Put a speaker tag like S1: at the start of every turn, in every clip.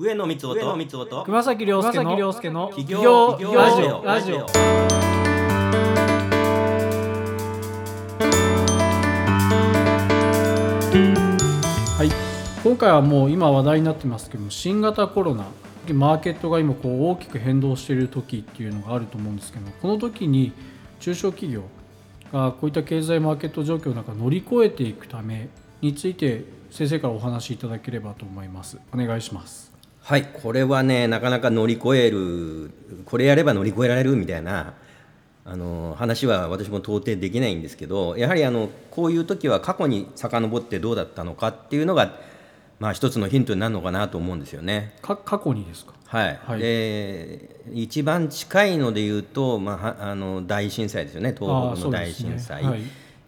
S1: 上野光男と光男
S2: 熊崎亮介の
S3: 熊崎亮介の
S1: 企業
S2: 企業
S1: ラジオ。
S2: ラジオ。
S1: ラジ
S2: はい。今回はもう今話題になってますけども新型コロナマーケットが今こう大きく変動している時っていうのがあると思うんですけどこの時に中小企業がこういった経済マーケット状況の中乗り越えていくためについて先生からお話しいただければと思います。お願いします
S1: はいこれはねなかなか乗り越えるこれやれば乗り越えられるみたいなあの話は私も到底できないんですけどやはりあのこういう時は過去に遡ってどうだったのかっていうのが、まあ、一つのヒントになるのかなと思うんですよね。
S2: か過去にですか？
S1: はい。
S2: はい。
S1: で一番近いので言うと、まあは、あの大震災ですよね。東北の大震災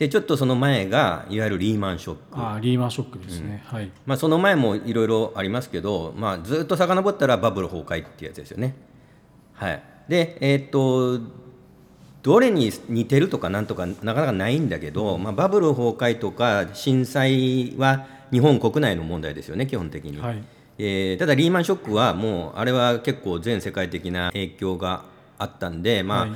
S2: で
S1: ちょっとその前がいわゆるリーマンショック。
S2: ああリーマンショックですね、はい。
S1: まあ、その前もいろいろありますけど、まあ、ずっと遡ったらバブル崩壊っていうやつですよね。はい、で、えーっとどれに似てるとかなんとかなかなかないんだけど、まあ、バブル崩壊とか震災は日本国内の問題ですよね基本的に。
S2: はい。
S1: えーただリーマンショックはもうあれは結構全世界的な影響があったんで、まあ
S2: はい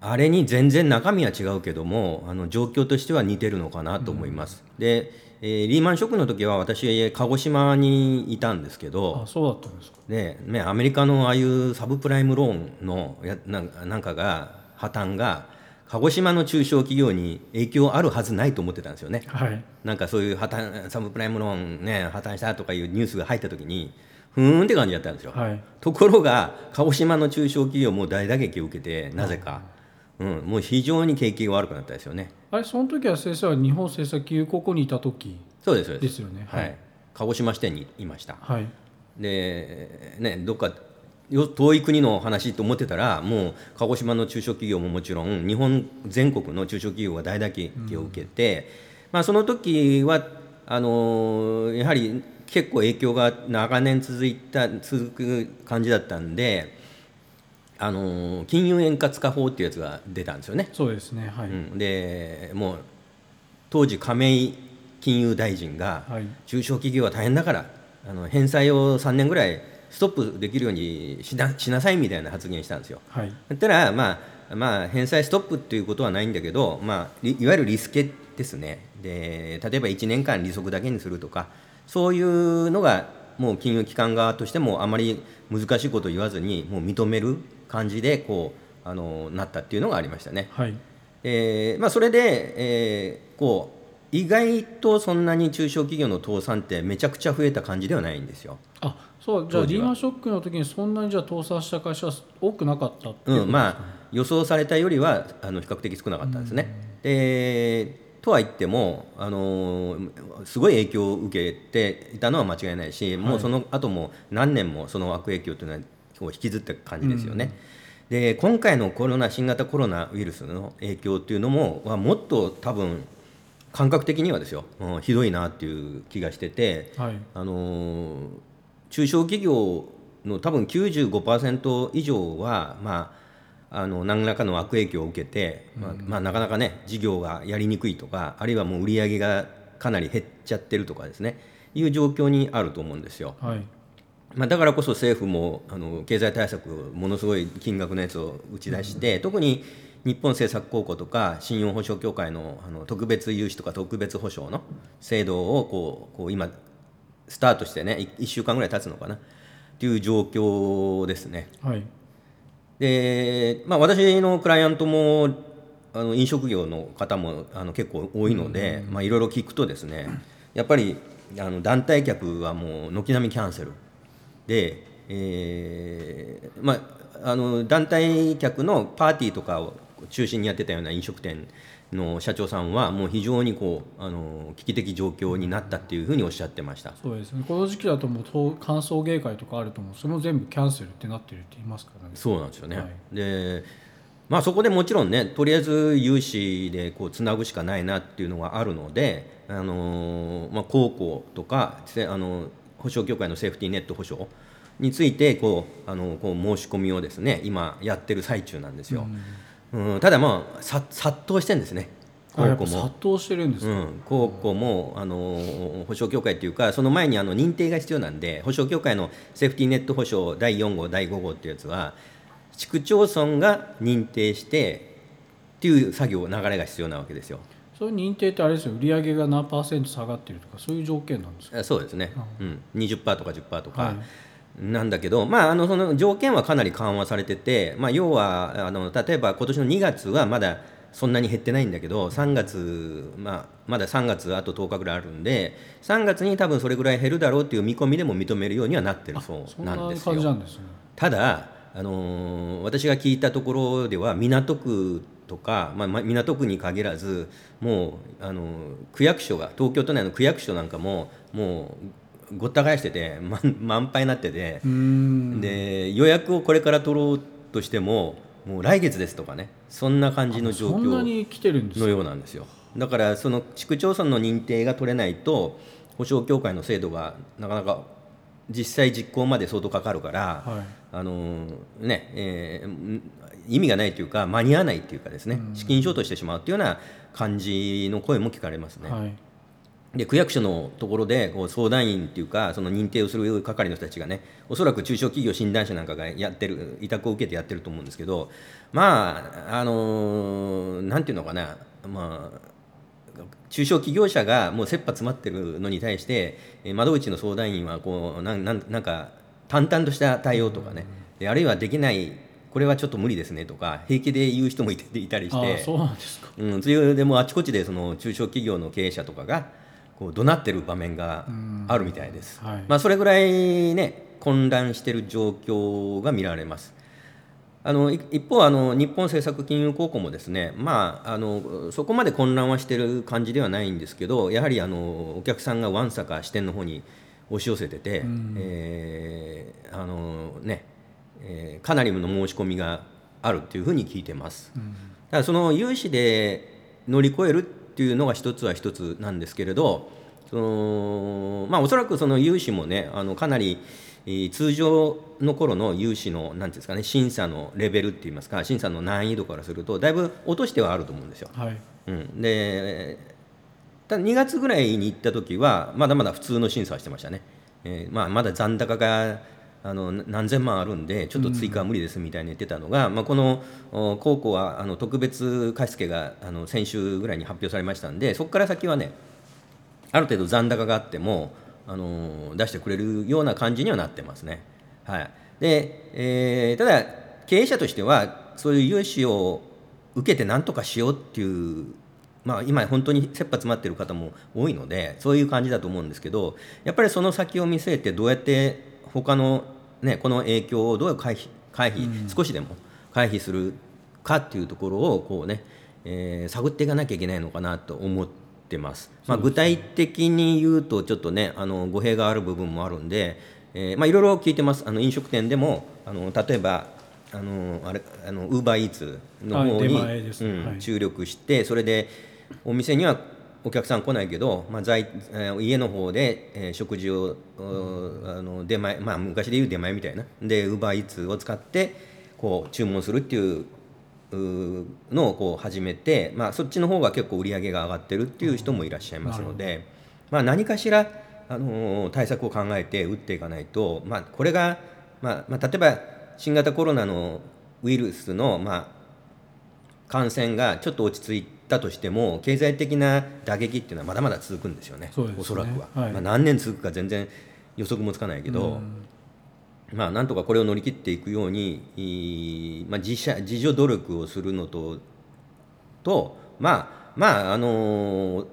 S1: あれに全然中身は違うけどもあの状況としては似てるのかなと思います。で、えーリーマンショックの時は私鹿児島にいたんですけど
S2: あそうだったんですか
S1: で、ね、アメリカのああいうサブプライムローンのやなんかなんかが破綻が鹿児島の中小企業に影響あるはずないと思ってたんですよね。
S2: はい
S1: なんかそういう破綻サブプライムローンね破綻したとかいうニュースが入った時にふーんって感じだったんですよ。
S2: はい
S1: ところが鹿児島の中小企業も大打撃を受けてなぜか、うん、もう非常に景気が悪くなったですよね。
S2: あれその時は先生は日本政策友好にいた時
S1: そうですそうです。
S2: ですよね
S1: はい。鹿児島支店にいました。
S2: はい
S1: でねどっかよ遠い国の話と思ってたらもう鹿児島の中小企業ももちろん日本全国の中小企業が大打撃を受けて、まあ、その時はあのやはり結構影響が長年続いた続く感じだったんで、あの金融円滑化法っていうやつが出たんですよね。
S2: そうですねはい、
S1: うん、でもう当時亀井金融大臣が
S2: はい。
S1: 中小企業は大変だからあの返済を3年ぐらいストップできるようにしなしなさいみたいな発言したんですよ。
S2: はい。
S1: だったら、まあ、まあ返済ストップっていうことはないんだけど、まあ、いいわゆるリスケですね。で例えば1年間利息だけにするとかそういうのがもう金融機関側としてもあまり難しいことを言わずにもう認める感じでこうあのなったっていうのがありましたね。
S2: はい
S1: えーまあ、それで、えーこう意外とそんなに中小企業の倒産ってめちゃくちゃ増えた感じではないんですよ。
S2: あそうじゃあリーマンショックの時にそんなにじゃあ倒産した会社は多くなかったっていうこと
S1: うん、まあ予想されたよりはあの比較的少なかったんですね。でとは言っても、あのーすごい影響を受けていたのは間違いないし、もうその後も何年もその悪影響というのはこう引きずった感じですよね。で今回のコロナ新型コロナウイルスの影響っていうのもはもっと多分感覚的にはですよ、うんひどいなっていう気がしてて、
S2: はい。
S1: あのー中小企業の多分95%以上は、まあ、あの何らかの悪影響を受けて、まあまあ、なかなかね事業がやりにくいとかあるいはもう売り上げがかなり減っちゃってるとかですね。いう状況にあると思うんですよ。
S2: はい
S1: まあ、だからこそ政府もあの経済対策ものすごい金額のやつを打ち出して、特に日本政策高校とか信用保証協会のあの特別融資とか特別保証の制度をこうこう今スタートしてね1週間ぐらい経つのかな。っていう状況ですね。
S2: はい。
S1: で、まあ、私のクライアントもあの飲食業の方もあの結構多いので、まあ、いろいろ聞くとですねやっぱりあの団体客はもう軒並みキャンセルで、えーまあ、あの団体客のパーティーとかを中心にやってたような飲食店の社長さんはもう非常にこうあの危機的状況になったっていうふうにおっしゃってました。
S2: そうですねこの時期だともうと歓送迎会とかあると思うそれも全部キャンセルってなってるって言いますからね
S1: そうなんですよね。
S2: はい
S1: でまあそこでもちろんねとりあえず融資でこうつなぐしかないなっていうのがあるので、あのーまあ、高校とかせあの保証協会のセーフティーネット保証についてこうあのこう申し込みをですね今やってる最中なんですよ。うん。ただまあさ殺到してんですね。
S2: あやっぱ殺到してるんですか、
S1: うん、高校もあの保証協会っていうかその前にあの認定が必要なんで保証協会のセーフティーネット保証第4号第5号っていうやつは市区町村が認定してっていう作業流れが必要なわけですよ。
S2: そういう認定ってあれですよ。売上が何パーセント下がってるとかそういう条件なんですか？
S1: あそうですね、うん、20%とか10%とか、
S2: はい。
S1: なんだけど、まあ、あのその条件はかなり緩和されてて、まあ、要はあの例えば今年の2月はまだそんなに減ってないんだけど3月、まあ、まだ3月あと10日ぐらいあるんで3月に多分それぐらい減るだろうっていう見込みでも認めるようにはなってるそうんなんですよ。
S2: ね。
S1: ただ、あのー私が聞いたところでは港区とか、まあまあ、港区に限らずもう、あのー区役所が東京都内の区役所なんかももうごった返してて 満満杯になっててで予約をこれから取ろうとしてももう来月ですとかねそんな感じの状況
S2: に来てるんです
S1: の
S2: か
S1: ようなんですよ。だからその市区町村の認定が取れないと保証協会の制度がなかなか実際実行まで相当かかるから、
S2: はい。
S1: あのねえーん意味がないというか間に合わないっていうかですね、資金ショートしてしまうっていうような感じの声も聞かれますね。
S2: はい。
S1: で区役所のところでこう相談員っていうかその認定をする係の人たちがねおそらく中小企業診断士なんかがやってる委託を受けてやってると思うんですけどまああのなんていうのかなまあ中小企業者がもう切羽詰まってるのに対してえー窓口の相談員はこうなんなんか淡々とした対応とかね。であるいはできないこれはちょっと無理ですねとか平気で言う人もいていたりして。
S2: ああそうなんですか。
S1: うん、でもあちこちでその中小企業の経営者とかがこう怒鳴ってる場面があるみたいです。
S2: はい。
S1: まあ、それぐらいね混乱している状況が見られます。あのい一方あの日本政策金融高校もですね、まあ、あのそこまで混乱はしている感じではないんですけどやはりあのお客さんがわんさか支店の方に押し寄せてて、えーあのねえーかなりの申し込みがあるというふうに聞いてます。ただその融資で乗り越えるっていうのが一つは一つなんですけれどそのまあおそらくその融資もねあのかなりえー通常の頃の融資のなんていうんですかね審査のレベルっていいますか審査の難易度からするとだいぶ落としてはあると思うんですよ。
S2: はい。
S1: うん、でただ2月ぐらいに行った時はまだまだ普通の審査はしてましたね、えーまあ、まだ残高があの何千万あるんでちょっと追加は無理ですみたいに言ってたのが、まあ、このお高校はあの特別貸付があの先週ぐらいに発表されましたんでそこから先はねある程度残高があっても、あの出してくれるような感じにはなってますね。はい、で、えーただ経営者としてはそういう融資を受けて何とかしようっていう、まあ、今本当に切羽詰まってる方も多いのでそういう感じだと思うんですけどやっぱりその先を見据えてどうやって他のねこの影響をどう回避回避、少しでも回避するかっていうところをこうね、えー探っていかなきゃいけないのかなと思ってます。まあ、具体的に言うとちょっとねあの語弊がある部分もあるんで、えーまあ、いろいろ聞いてます。あの飲食店でもあの例えばあのあれあのウーバーイーツの方
S2: はい
S1: に、
S2: 出前です。
S1: うん
S2: はい。
S1: 注力してそれでお店にはお客さん来ないけど、まあ在えー家の方で、えー食事をうあの出前、まあ、昔でいう出前みたいな。でウーバーイーツを使ってこう注文するっていうのをこう始めて、まあ、そっちの方が結構売り上げが上がってるっていう人もいらっしゃいますので、まあ、何かしら、あのー対策を考えて打っていかないと、まあ、これが、まあまあ、例えば新型コロナのウイルスの、まあ、感染がちょっと落ち着いたとしても経済的な打撃っていうのはまだまだ続くんですよね
S2: そね。
S1: おそらくは、
S2: はい。
S1: まあ、何年続くか全然予測もつかないけど、まあ、なんとかこれを乗り切っていくように、まあ、自社自助努力をするのととまあまああの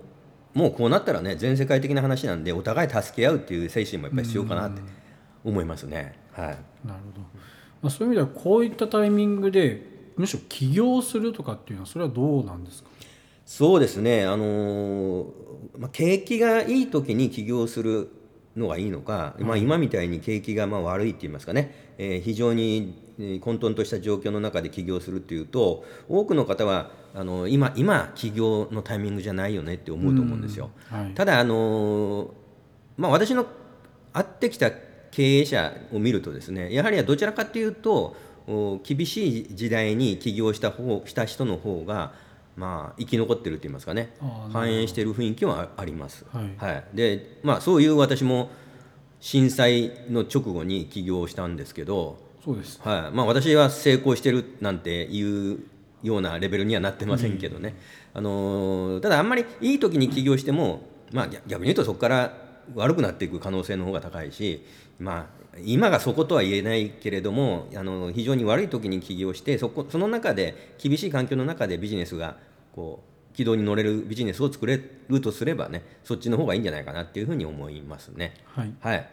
S1: もうこうなったらね全世界的な話なんでお互い助け合うっていう精神もやっぱり必要かなって思いますね。はい。
S2: なるほど、まあ、そういう意味ではこういったタイミングでむしろ起業するとかっていうのはそれはどうなんですか？
S1: そうですね、あのーまあ、景気がいい時に起業するのがいいのか、まあ、今みたいに景気がまあ悪いって言いますかね、えー非常にえー混沌とした状況の中で起業するっていうと多くの方はあの今今起業のタイミングじゃないよねって思うと思うんですよ。
S2: はい。
S1: ただあのまあ、私の会ってきた経営者を見るとですねやはりどちらかというとお厳しい時代に起業した方した人の方がまあ、生き残ってるって言いますかね。反映している雰囲気はあります。
S2: はい。
S1: でまあ、そういう私も震災の直後に起業したんですけど、
S2: そうです。
S1: はい。まあ、私は成功してるなんていうようなレベルにはなってませんけどね、あのーただあんまりいい時に起業しても、まあ、逆逆に言うとそこから悪くなっていく可能性の方が高いし、まあ、今がそことは言えないけれどもあの非常に悪い時に起業してそこその中で厳しい環境の中でビジネスがこう軌道に乗れるビジネスを作れるとすればねそっちの方がいいんじゃないかなっていうふうに思いますね。
S2: はい。
S1: はい。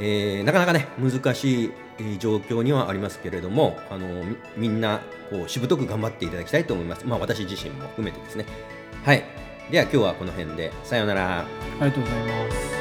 S1: えーなかなかね難しいえー状況にはありますけれどもあのみみんなこうしぶとく頑張っていただきたいと思います、まあ、私自身も含めてですね。はいでは今日はこの辺で。さようなら。
S2: ありがとうございます。